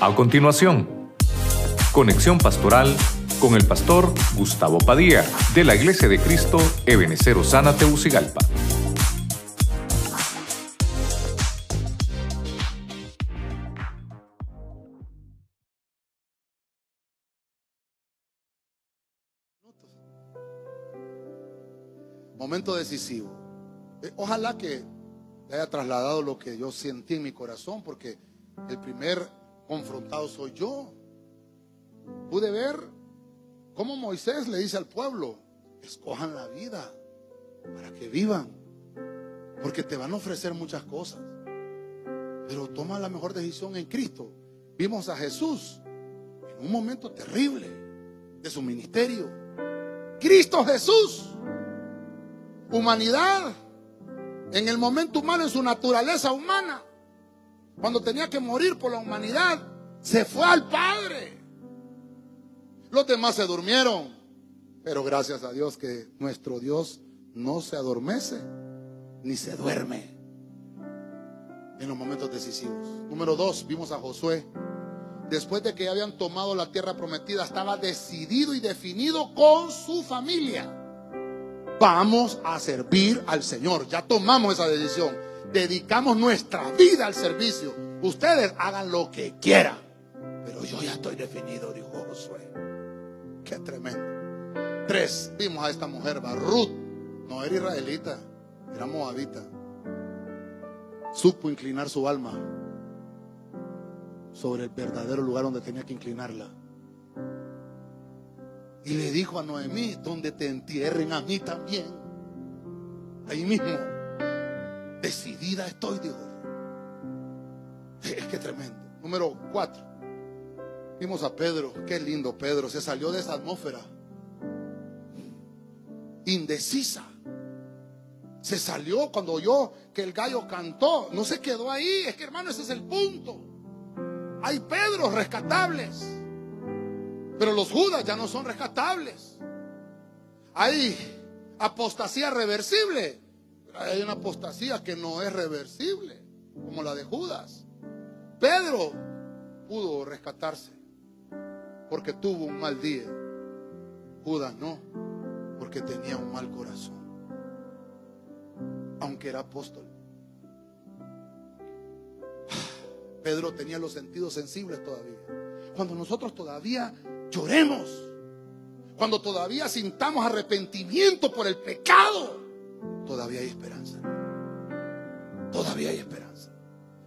A continuación, conexión pastoral con el pastor Gustavo Padilla de la Iglesia de Cristo Ebenecer Osana Teucigalpa. Momento decisivo. Eh, Ojalá que haya trasladado lo que yo sentí en mi corazón, porque el primer confrontado soy yo. Pude ver cómo Moisés le dice al pueblo, escojan la vida para que vivan, porque te van a ofrecer muchas cosas, pero toma la mejor decisión en Cristo. Vimos a Jesús en un momento terrible de su ministerio. Cristo Jesús, humanidad, en el momento humano, en su naturaleza humana, cuando tenía que morir por la humanidad, se fue al Padre. Los demás se durmieron, pero gracias a Dios que nuestro Dios no se adormece ni se duerme en los momentos decisivos. Número dos, vimos a Josué. Después de que habían tomado la tierra prometida, estaba decidido y definido con su familia. Vamos a servir al Señor. Ya tomamos esa decisión. Dedicamos nuestra vida al servicio. Ustedes hagan lo que quieran. Pero yo ya estoy definido, dijo Josué. Qué tremendo. Tres, vimos a esta mujer, Barrut. No era israelita, era moabita. Supo inclinar su alma sobre el verdadero lugar donde tenía que inclinarla. Y le dijo a Noemí, donde te entierren a mí también. Ahí mismo. Decidida estoy, dijo. Es que tremendo. Número cuatro. Vimos a Pedro. Qué lindo Pedro. Se salió de esa atmósfera. Indecisa. Se salió cuando oyó que el gallo cantó. No se quedó ahí. Es que hermano, ese es el punto. Hay Pedros rescatables. Pero los Judas ya no son rescatables. Hay apostasía reversible. Hay una apostasía que no es reversible, como la de Judas. Pedro pudo rescatarse porque tuvo un mal día. Judas no, porque tenía un mal corazón. Aunque era apóstol. Pedro tenía los sentidos sensibles todavía. Cuando nosotros todavía lloremos, cuando todavía sintamos arrepentimiento por el pecado, todavía hay esperanza. Todavía hay esperanza.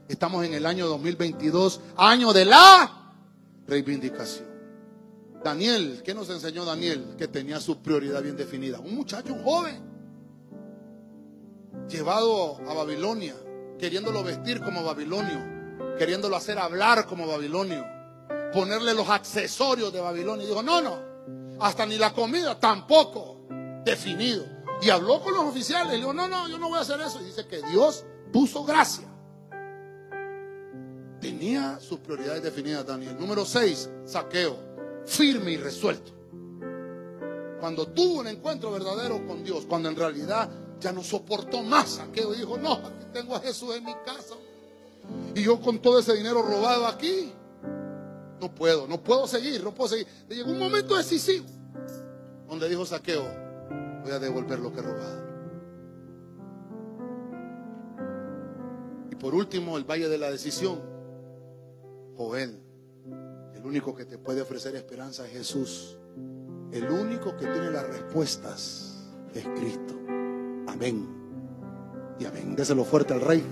Estamos en el año 2022, año de la reivindicación. Daniel, ¿qué nos enseñó Daniel? Que tenía su prioridad bien definida. Un muchacho, un joven, llevado a Babilonia, queriéndolo vestir como babilonio, queriéndolo hacer hablar como babilonio ponerle los accesorios de Babilonia. Y dijo, no, no, hasta ni la comida tampoco definido. Y habló con los oficiales dijo, no, no, yo no voy a hacer eso. Y dice que Dios puso gracia. Tenía sus prioridades definidas, Daniel. Número 6, saqueo, firme y resuelto. Cuando tuvo un encuentro verdadero con Dios, cuando en realidad ya no soportó más saqueo, dijo, no, aquí tengo a Jesús en mi casa. Y yo con todo ese dinero robado aquí, no puedo, no puedo seguir, no puedo seguir. Llegó un momento decisivo donde dijo Saqueo, voy a devolver lo que he robado. Y por último, el valle de la decisión. Joel, el único que te puede ofrecer esperanza es Jesús. El único que tiene las respuestas es Cristo. Amén. Y amén. Déselo fuerte al Rey.